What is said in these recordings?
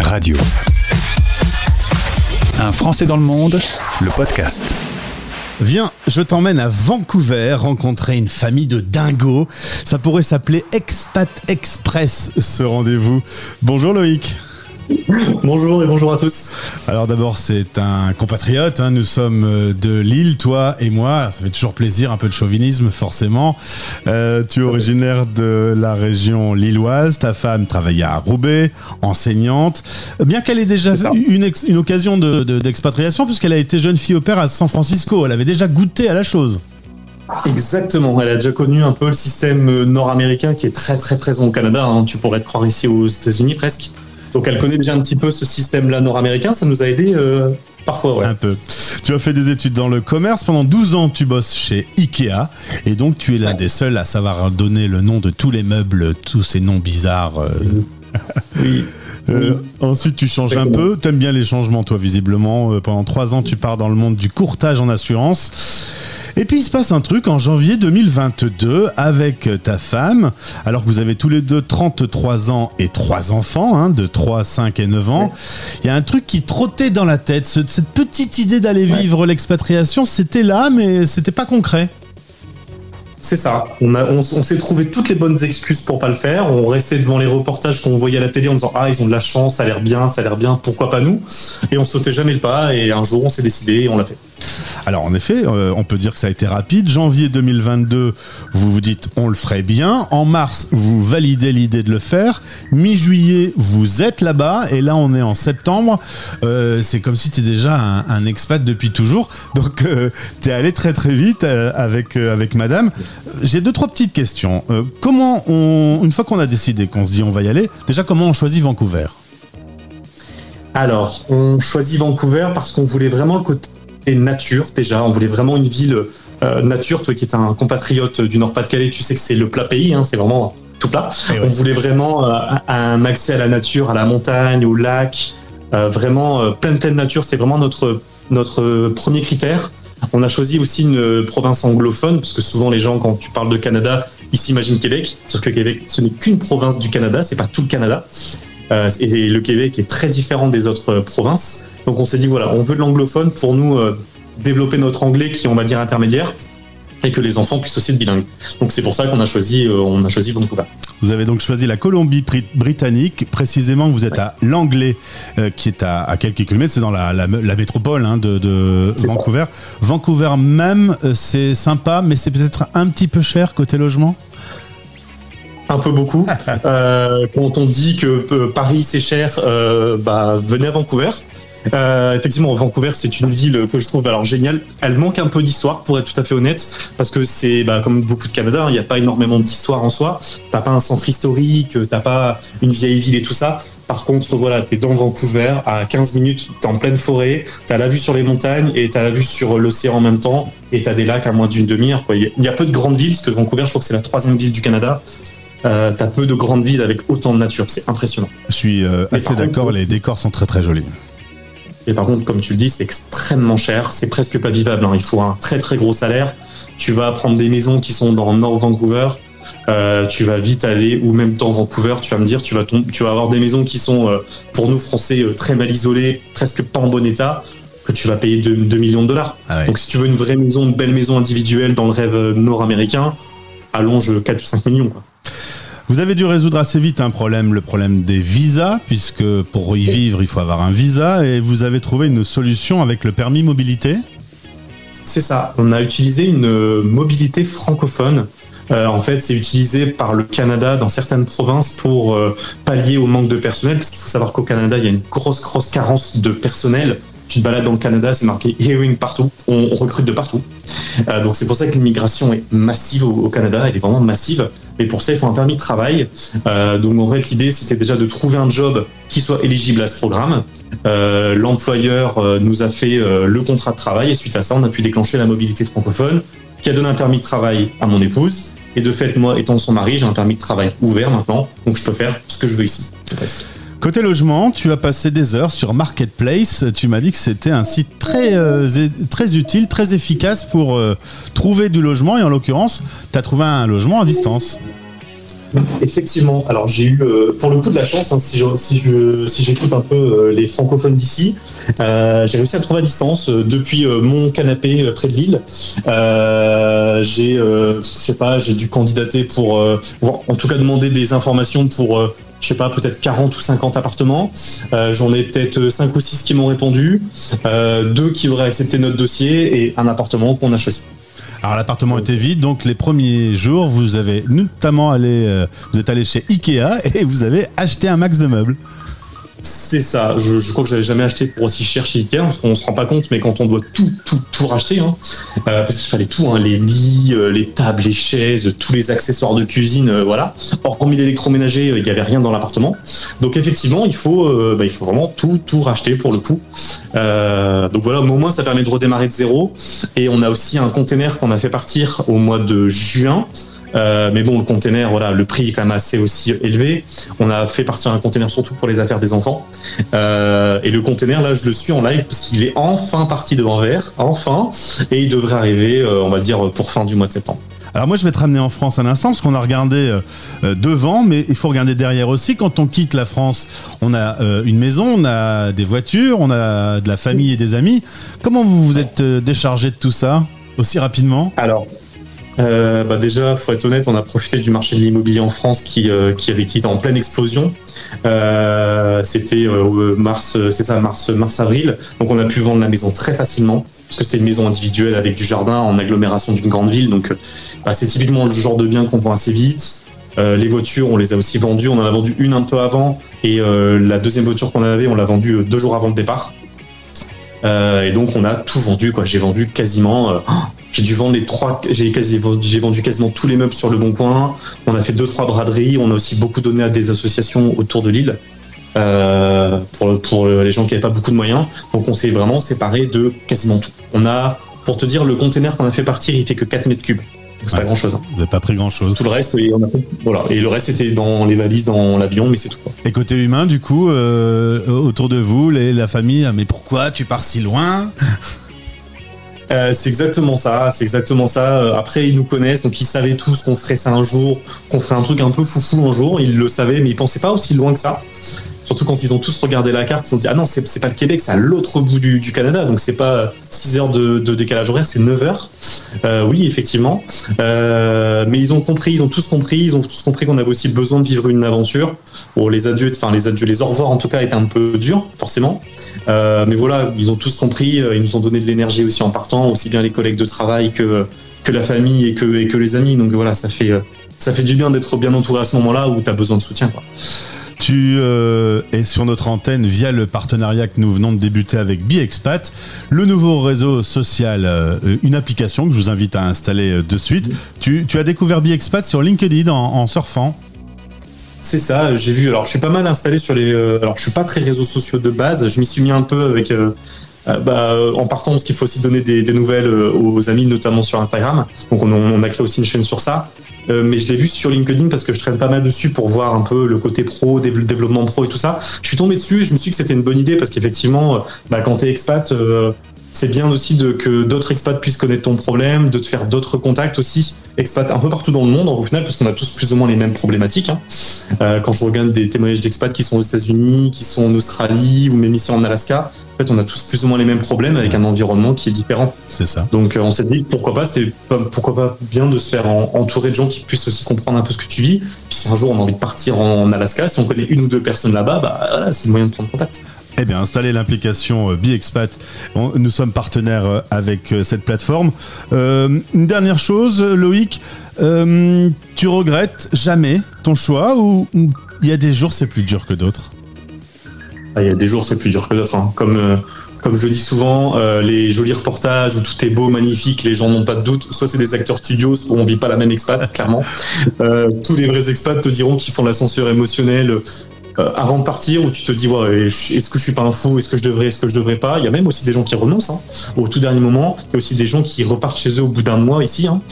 Radio. Un Français dans le monde, le podcast. Viens, je t'emmène à Vancouver rencontrer une famille de dingos. Ça pourrait s'appeler Expat Express, ce rendez-vous. Bonjour Loïc. Bonjour et bonjour à tous. Alors d'abord, c'est un compatriote. hein. Nous sommes euh, de Lille, toi et moi. Ça fait toujours plaisir, un peu de chauvinisme, forcément. Euh, tu es originaire de la région lilloise. Ta femme travaillait à Roubaix, enseignante. Bien qu'elle ait déjà eu une, occasion de- de- d'expatriation, puisqu'elle a été jeune fille au père à San Francisco. Elle avait déjà goûté à la chose. Exactement, elle a déjà connu un peu le système euh, nord-américain qui est très très présent au Canada. hein. Tu pourrais te croire ici aux États-Unis presque. Donc elle connaît déjà un petit peu ce système-là nord-américain. Ça nous a aidé euh, parfois. Ouais. Un peu. Tu as fait des études dans le commerce. Pendant 12 ans, tu bosses chez Ikea. Et donc, tu es l'un des seuls à savoir donner le nom de tous les meubles, tous ces noms bizarres. euh. Oui. Euh, ensuite, tu changes un peu. T'aimes bien les changements, toi, visiblement. Euh, pendant 3 ans, tu pars dans le monde du courtage en assurance. Et puis, il se passe un truc en janvier 2022 avec ta femme. Alors que vous avez tous les deux 33 ans et 3 enfants, hein, de 3, 5 et 9 ans. Il y a un truc qui trottait dans la tête. Ce- cette petite idée d'aller vivre l'expatriation, c'était là, mais c'était pas concret. C'est ça. On, s'est trouvé toutes les bonnes excuses pour pas le faire. On restait devant les reportages qu'on voyait à la télé en disant Ah, ils ont de la chance, ça a l'air bien, ça a l'air bien, pourquoi pas nous? Et on sautait jamais le pas. Et un jour, on s'est décidé et on l'a fait. Alors en effet, euh, on peut dire que ça a été rapide. Janvier 2022, vous vous dites on le ferait bien. En mars, vous validez l'idée de le faire. Mi-juillet, vous êtes là-bas. Et là, on est en septembre. Euh, c'est comme si tu es déjà un, expat depuis toujours. Donc tu es allé très très vite euh, avec, euh, madame. J'ai deux, trois petites questions. Euh, comment on, une fois qu'on a décidé qu'on se dit on va y aller, déjà comment on choisit Vancouver? Alors, on choisit Vancouver parce qu'on voulait vraiment le côté nature déjà. On voulait vraiment une ville euh, nature. Toi qui es un compatriote du Nord-Pas-de-Calais, tu sais que c'est le plat pays, hein, c'est vraiment tout plat. Eh ouais. On voulait vraiment euh, un accès à la nature, à la montagne, au lac, euh, vraiment pleine pleine nature. C'était vraiment notre notre premier critère. On a choisi aussi une province anglophone parce que souvent les gens quand tu parles de Canada, ils s'imaginent Québec. Sauf que Québec, ce n'est qu'une province du Canada, c'est pas tout le Canada. Euh, et le Québec est très différent des autres euh, provinces. Donc on s'est dit voilà, on veut de l'anglophone pour nous euh, développer notre anglais qui est, on va dire intermédiaire et que les enfants puissent aussi être bilingues. Donc c'est pour ça qu'on a choisi euh, on a choisi Vancouver. Vous avez donc choisi la Colombie-Britannique, précisément vous êtes à Langley, euh, qui est à, à quelques kilomètres, c'est dans la, la- la métropole hein, de, de C'est ça. Vancouver. Vancouver même, euh, c'est sympa, mais c'est peut-être un petit peu cher côté logement? Un peu beaucoup. Euh, quand on dit que euh, Paris c'est cher, euh, bah venez à Vancouver. Euh, effectivement, Vancouver c'est une ville que je trouve alors géniale. Elle manque un peu d'histoire pour être tout à fait honnête, parce que c'est bah, comme beaucoup de Canada, hein, il n'y a pas énormément d'histoire en soi. T'as pas un centre historique, t'as pas une vieille ville et tout ça. Par contre, voilà, t'es dans Vancouver, à 15 minutes, t'es en pleine forêt, t'as la vue sur les montagnes et t'as la vue sur l'océan en même temps, et t'as des lacs à moins d'une demi-heure. il y a peu de grandes villes, parce que Vancouver, je crois que c'est la troisième ville du Canada. Euh, t'as peu de grandes villes avec autant de nature, c'est impressionnant. Je suis euh, assez d'accord, les décors sont très très jolis. Et par contre, comme tu le dis, c'est extrêmement cher, c'est presque pas vivable. hein. Il faut un très très gros salaire. Tu vas prendre des maisons qui sont dans Nord Vancouver. euh, tu vas vite aller, ou même dans Vancouver, tu vas me dire, tu vas, tom- tu vas avoir des maisons qui sont, euh, pour nous Français, euh, très mal isolées, presque pas en bon état, que tu vas payer 2, millions de dollars. Ah. Donc si tu veux une vraie maison, une belle maison individuelle dans le rêve nord-américain, allonge 4 ou 5 millions. Quoi. Vous avez dû résoudre assez vite un problème, le problème des visas, puisque pour y vivre, il faut avoir un visa, et vous avez trouvé une solution avec le permis mobilité. C'est ça. On a utilisé une mobilité francophone. Euh, en fait, c'est utilisé par le Canada dans certaines provinces pour euh, pallier au manque de personnel, parce qu'il faut savoir qu'au Canada, il y a une grosse, grosse carence de personnel. Tu te balades dans le Canada, c'est marqué hearing partout. On, recrute de partout. Euh, donc c'est pour ça que l'immigration est massive au, Canada. Elle est vraiment massive. Mais pour ça, il faut un permis de travail. Euh, donc en fait, l'idée, c'était déjà de trouver un job qui soit éligible à ce programme. Euh, L'employeur nous a fait le contrat de travail et suite à ça, on a pu déclencher la mobilité francophone qui a donné un permis de travail à mon épouse. Et de fait, moi, étant son mari, j'ai un permis de travail ouvert maintenant, donc je peux faire ce que je veux ici. Côté logement, tu as passé des heures sur Marketplace. Tu m'as dit que c'était un site très, euh, utile, très efficace pour euh, trouver du logement. Et en l'occurrence, tu as trouvé un logement à distance. Effectivement. Alors j'ai eu euh, pour le coup de la chance, hein, si j'écoute un peu les francophones d'ici, j'ai réussi à trouver à distance depuis mon canapé près de Lille. J'ai je sais pas, j'ai dû candidater pour en tout cas demander des informations pour je sais pas, peut-être 40 ou 50 appartements. Euh, J'en ai peut-être 5 ou 6 qui m'ont répondu, euh, deux qui auraient accepté notre dossier et un appartement qu'on a choisi. Alors l'appartement était vide, donc les premiers jours, vous avez notamment allé, euh, vous êtes allé chez Ikea et vous avez acheté un max de meubles. C'est ça. Je, je crois que j'avais jamais acheté pour aussi cher chez Ikea, parce qu'on se rend pas compte, mais quand on doit tout, tout, tout racheter, hein, euh, parce qu'il fallait tout, hein, les lits, euh, les tables, les chaises, tous les accessoires de cuisine, euh, voilà. Hormis l'électroménager, il y avait rien dans l'appartement. Donc effectivement, il faut, bah, il faut vraiment tout, tout racheter pour le coup. Donc voilà, au moins ça permet de redémarrer de zéro. Et on a aussi un container qu'on a fait partir au mois de juin. Euh, mais bon, le container, voilà, le prix est quand même assez aussi élevé. On a fait partir un container surtout pour les affaires des enfants. Euh, et le container, là, je le suis en live parce qu'il est enfin parti de Anvers, enfin, et il devrait arriver, euh, on va dire, pour fin du mois de septembre. Alors moi je vais te ramener en France un instant parce qu'on a regardé devant, mais il faut regarder derrière aussi. Quand on quitte la France, on a une maison, on a des voitures, on a de la famille et des amis. Comment vous vous êtes déchargé de tout ça aussi rapidement? Alors, euh, bah déjà, faut être honnête, on a profité du marché de l'immobilier en France qui, euh, qui avait qui était en pleine explosion. Euh, C'était euh, mars, c'est ça, mars, mars avril. Donc on a pu vendre la maison très facilement parce que c'était une maison individuelle avec du jardin en agglomération d'une grande ville. Donc euh, bah, c'est typiquement le genre de bien qu'on vend assez vite. Euh, les voitures, on les a aussi vendues. On en a vendu une un peu avant et euh, la deuxième voiture qu'on avait, on l'a vendue euh, deux jours avant le départ. Euh, et donc on a tout vendu. J'ai vendu quasiment. J'ai dû vendre les trois. J'ai vendu quasiment tous les meubles sur le bon coin. On a fait deux trois braderies. On a aussi beaucoup donné à des associations autour de l'île. Euh, pour, pour les gens qui n'avaient pas beaucoup de moyens. Donc on s'est vraiment séparé de quasiment tout. On a, pour te dire, le container qu'on a fait partir, il fait que 4 mètres cubes. Donc c'est Ouais. pas grand chose. Vous n'avez pas pris grand-chose. Tout le reste, et, on a voilà. et le reste était dans les valises, dans l'avion, mais c'est tout. quoi. Et côté humain, du coup, euh, autour de vous, les- la famille, ah, mais pourquoi tu pars si loin? Euh, c'est exactement ça, c'est exactement ça. Euh, Après, ils nous connaissent, donc ils savaient tous qu'on ferait ça un jour, qu'on ferait un truc un peu foufou un jour. Ils le savaient, mais ils pensaient pas aussi loin que ça. Surtout quand ils ont tous regardé la carte, ils se sont dit ah non, c'est pas le Québec, c'est à l'autre bout du, Canada, donc c'est pas 6 heures de, décalage horaire, c'est 9 heures. Euh, oui, effectivement. Euh, mais ils ont compris, ils ont tous compris, ils ont tous compris qu'on avait aussi besoin de vivre une aventure. Bon, les adieux, enfin les adieux, les au revoir en tout cas étaient un peu durs, forcément. Euh, mais voilà, ils ont tous compris, euh, ils nous ont donné de l'énergie aussi en partant, aussi bien les collègues de travail que, que la famille et que, les amis. Donc voilà, ça fait, euh, ça fait du bien d'être bien entouré à ce moment-là où tu as besoin de soutien. Tu euh, es sur notre antenne via le partenariat que nous venons de débuter avec BiExpat, le nouveau réseau social, euh, une application que je vous invite à installer euh, de suite. Tu, as découvert BiExpat sur LinkedIn en, surfant. C'est ça, j'ai vu. Alors, je suis pas mal installé sur les. alors, je suis pas très réseaux sociaux de base. Je m'y suis mis un peu avec. bah, en partant, parce qu'il faut aussi donner des, nouvelles aux amis, notamment sur Instagram. Donc, on, on a créé aussi une chaîne sur ça. Euh, mais je l'ai vu sur LinkedIn parce que je traîne pas mal dessus pour voir un peu le côté pro, dé- développement pro et tout ça. Je suis tombé dessus et je me suis dit que c'était une bonne idée parce qu'effectivement, euh, bah, quand t'es expat, euh, c'est bien aussi de, que d'autres expats puissent connaître ton problème, de te faire d'autres contacts aussi, expats un peu partout dans le monde au final, parce qu'on a tous plus ou moins les mêmes problématiques. hein. Euh, quand je regarde des témoignages d'expats qui sont aux États-Unis, qui sont en Australie ou même ici en Alaska, en fait, on a tous plus ou moins les mêmes problèmes avec un environnement qui est différent. C'est ça. Donc, euh, on s'est dit pourquoi pas, pas- pourquoi pas bien de se faire en- entourer de gens qui puissent aussi comprendre un peu ce que tu vis. Puis si un jour on a envie de partir en Alaska, si on connaît une ou deux personnes là-bas, bah voilà, c'est le moyen de prendre contact. Eh bien, installez l'application euh, BiExpat. Nous sommes partenaires euh, avec cette plateforme. Euh, une dernière chose, Loïc, euh, tu regrettes jamais ton choix ou il y a des jours c'est plus dur que d'autres? Il y a des jours, c'est plus dur que d'autres. hein. Comme, euh, comme je dis souvent, euh, les jolis reportages où tout est beau, magnifique, les gens n'ont pas de doute. Soit c'est des acteurs studios, soit on vit pas la même expat, clairement. Euh, tous les vrais expats te diront qu'ils font l'ascenseur émotionnel euh, avant de partir, où tu te dis, est-ce que je suis pas un fou? Est-ce que je devrais Est-ce que je devrais pas? Il y a même aussi des gens qui renoncent hein, au tout dernier moment. Il y a aussi des gens qui repartent chez eux au bout d'un mois ici, hein,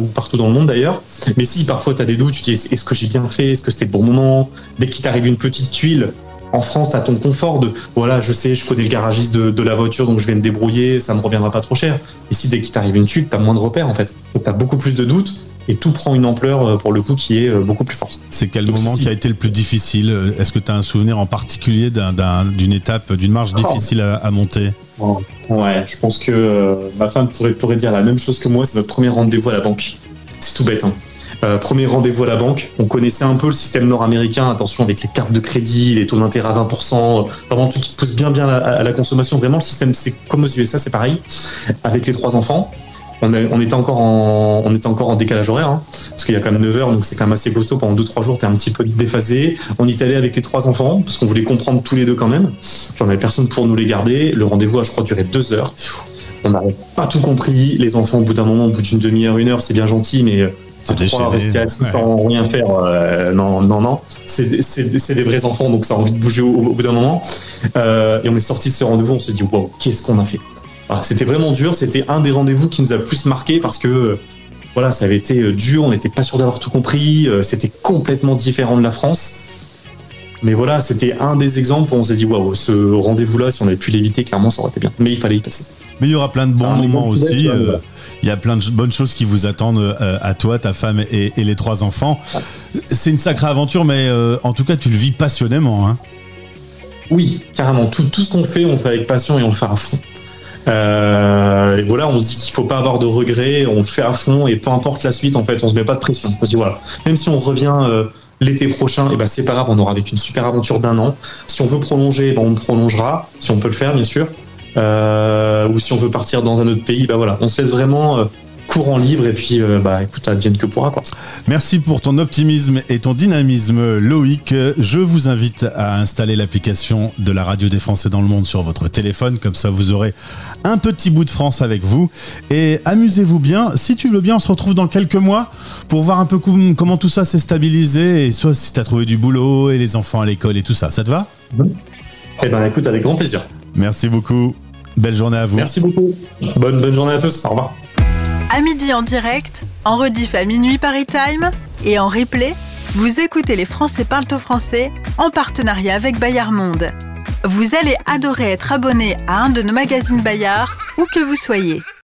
ou partout dans le monde d'ailleurs. Mais si parfois tu as des doutes, tu te dis, est-ce que j'ai bien fait? Est-ce que c'était le bon moment? Dès qu'il t'arrive une petite tuile, en France, tu as ton confort de voilà, je sais, je connais le garagiste de, de la voiture, donc je vais me débrouiller, ça me reviendra pas trop cher. Ici, dès qu'il t'arrive une chute, tu as moins de repères en fait. Donc tu as beaucoup plus de doutes. et tout prend une ampleur euh, pour le coup qui est euh, beaucoup plus forte. C'est quel Donc, moment si- qui a été le plus difficile Euh, Est-ce que tu as un souvenir en particulier d'un- d'un- d'une étape, d'une marche Oh. difficile à, à monter? Ouais, je pense que euh, ma femme pourrait, pourrait dire la même chose que moi, c'est notre premier rendez-vous à la banque. C'est tout bête. Hein. Euh, premier rendez-vous à la banque, on connaissait un peu le système nord-américain, attention avec les cartes de crédit, les taux d'intérêt à 20%, euh, vraiment tout qui pousse bien bien à, la consommation. Vraiment, le système, c'est comme aux USA, c'est pareil. Avec les trois enfants, on, était encore en, décalage horaire, hein, parce qu'il y a quand même 9 heures, donc c'est quand même assez costaud. Pendant 2-3 jours, t'es un petit peu déphasé. On y est allé avec les trois enfants, parce qu'on voulait comprendre tous les deux quand même. J'en avais personne pour nous les garder. Le rendez-vous a, je crois, duré 2 heures. On n'avait pas tout compris. Les enfants, au bout d'un moment, au bout d'une demi-heure, une heure, c'est bien gentil, mais euh, C'est trois, rester assis Ouais. sans rien faire, euh, non, non, non. C'est des- vrais enfants, donc ça a envie de bouger au, au bout d'un moment. Euh, et on est sorti de ce rendez-vous, on se dit, wow, qu'est-ce qu'on a fait? Voilà, C'était vraiment dur. C'était un des rendez-vous qui nous a le plus marqué parce que euh, voilà, ça avait été dur. On n'était pas sûr d'avoir tout compris. C'était complètement différent de la France. Mais voilà, c'était un des exemples où on s'est dit, waouh, ce rendez-vous-là, si on avait pu l'éviter, clairement, ça aurait été bien. Mais il fallait y passer. Mais il y aura plein de bons moments aussi. euh. Il y a plein de bonnes choses qui vous attendent euh, à toi, ta femme et, et les trois enfants. C'est une sacrée aventure, mais euh, en tout cas, tu le vis passionnément. Hein. Oui, carrément. Tout, tout ce qu'on fait, on le fait avec passion et on le fait à fond. Euh, et voilà, on se dit qu'il faut pas avoir de regrets, on le fait à fond et peu importe la suite, en fait, on se met pas de pression. On se dit voilà, même si on revient euh, l'été prochain, et ben c'est pas grave, on aura vécu une super aventure d'un an. Si on veut prolonger, ben on le prolongera, si on peut le faire, bien sûr. Euh, ou si on veut partir dans un autre pays, ben voilà, on se laisse vraiment euh, courant libre et puis euh, bah écoute, advienne que pourra quoi. Merci pour ton optimisme et ton dynamisme, Loïc. Je vous invite à installer l'application de la radio des Français dans le monde sur votre téléphone, comme ça vous aurez un petit bout de France avec vous. Et amusez-vous bien. Si tu veux bien, on se retrouve dans quelques mois pour voir un peu com- comment tout ça s'est stabilisé et soit si tu as trouvé du boulot et les enfants à l'école et tout ça. Ça te va? Eh ben écoute, avec grand plaisir. Merci beaucoup. Belle journée à vous. Merci beaucoup. Bonne bonne journée à tous. Au revoir. À midi en direct, en rediff à minuit Paris Time et en replay, vous écoutez les Français parlent au français en partenariat avec Bayard Monde. Vous allez adorer être abonné à un de nos magazines Bayard, où que vous soyez.